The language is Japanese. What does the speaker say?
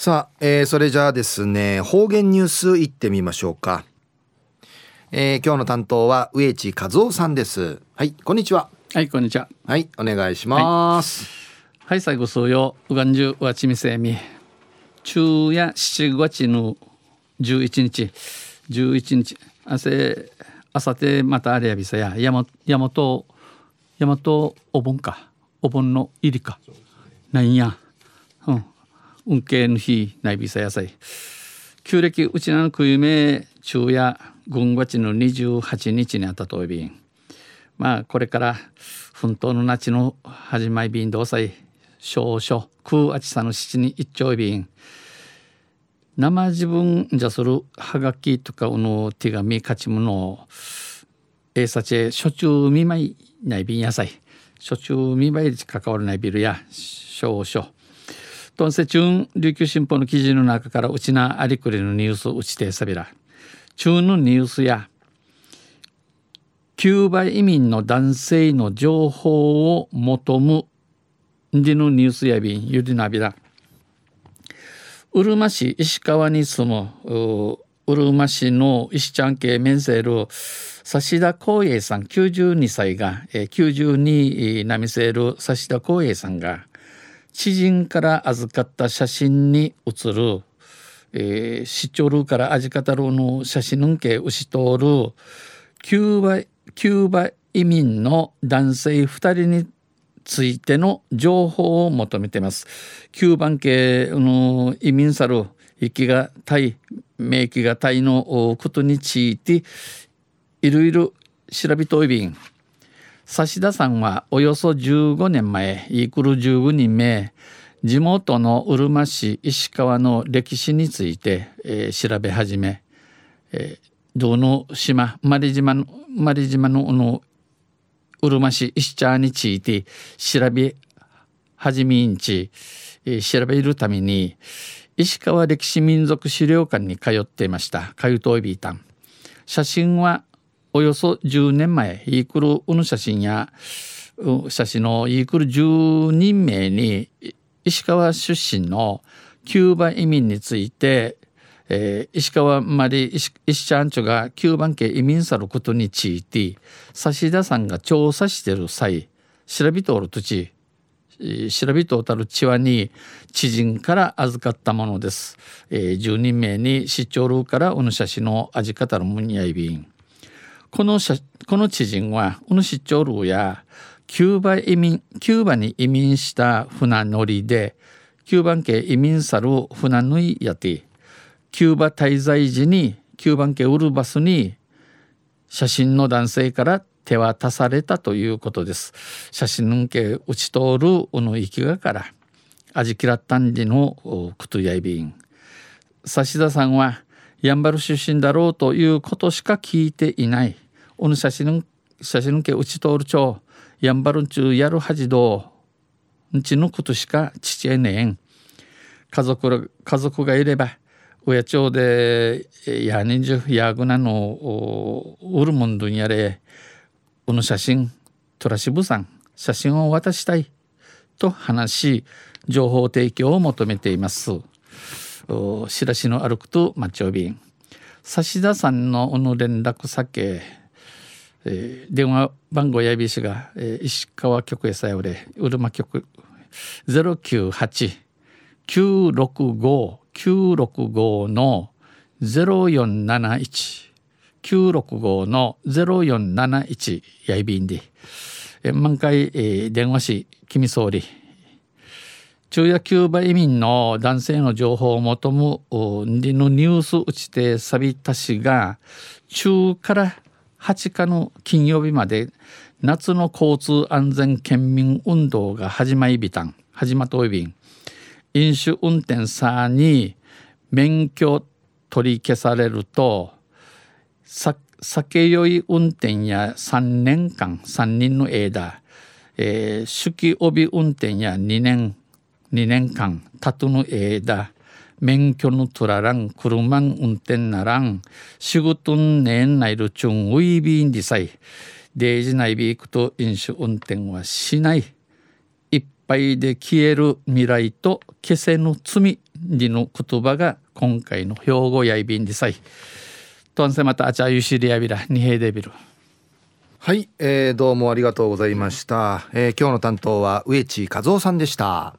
さあ、えー、それじゃあですね方言ニュースいってみましょうか、えー、今日の担当は植地和夫さんです。はいこんにちは。はいこんにちは。はいお願いします、はい、はい、最後数曜うがんじゅうわちみせみ。昼夜七月の十一日。十一日。あせあさてまたあれやびさや。やまやまとやまとお盆か。お盆の入りか。なんや。うん運慶の日内ビサ野菜。旧暦うちなの冬目昼夜軍月の28日にあったといびんまあこれから奮闘の夏の始まり便同祭。少々空あちさの七に一丁便。生自分じゃするはがきとかうの手紙勝ちものえさち初中見舞いない便野菜。初中見舞いで関わらないビルや少々。トンセチュン琉球新報の記事の中からうちなありくりのニュースうちてさびら。中のニュースやキューバ移民の男性の情報を求むでのニュースやびんゆりなびら。うるま市石川に住むうるま市の石ちゃん系メンセール指田光栄さん92歳が、えー、92なみせる指田光栄さんが知人から預かった写真に写る、えー、シチョルからアジカタロの写真のけ牛通るキューバキューバ移民の男性2人についての情報を求めてます。キューバン系の移民さる息がタイ免疫がタイのことについていろいろ調べといびん。指田さんはおよそ15年前イクル15人目地元のうるま市石川の歴史について、えー、調べ始め、えー、どの島マリ島のマリ島ののうるま市石茶について調べ始めんち、えー、調べるために石川歴史民族資料館に通っていましたかゆといびいたん写真はおよそ10年前イークルうぬ写真や写真のイークル10人名に石川出身のキューバ移民について、えー、石川まり石ちゃんちょがキューバン系移民さることについて指田さんが調査してる際調べとる土地調べとたる千和に知人から預かったものです。えー、10人名に市長ルーからおぬ写真の味方のむにやいびん。このこの知人はウヌシチョルやキューバ移民キューバに移民した船乗りでキューバン系移民さる船乗りやてキューバ滞在時にキューバン系ウルバスに写真の男性から手渡されたということです。写真のけ打ち通るうの生きがから味きらったんじのくとやいびん。指田さんはやんばる出身だろうということしか聞いていない。おぬ写真写真け打ち通るちょうやんばるんちゅうやるはじどうんちのことしかちえねん。家族家族がいれば親町でやにんじゅやぐなのうるもんどんやれこの写真トラシブさん写真を渡したいと話し情報提供を求めています。しらしの歩くと町尾便指田さんのの連絡先、えー、電話番号やびしが、えー、石川局へさえおれうるま局098-965-965の0471 965の0471やいびんで、えー、満開、えー、電話し君総理中夜キューバ移民の男性の情報を求むのニュース打ちてさびたしが中から8日の金曜日まで夏の交通安全県民運動が始まりびたん始まといびん。飲酒運転さに免許取り消されると酒酔い運転や3年間3人の間、えー、酒気帯び運転や2年2年間たとの間免許の取ららん車運転ならん仕事ねんないるちゅんウィービーンディサイデージ内ビークと飲酒運転はしないいっぱいで消える未来と消せぬ罪りの言葉が今回の兵庫やいびんでさい。とんせまたあちゃゆしりやびらにへでびるはい、えー、どうもありがとうございました、えー、今日の担当は植地和夫さんでした。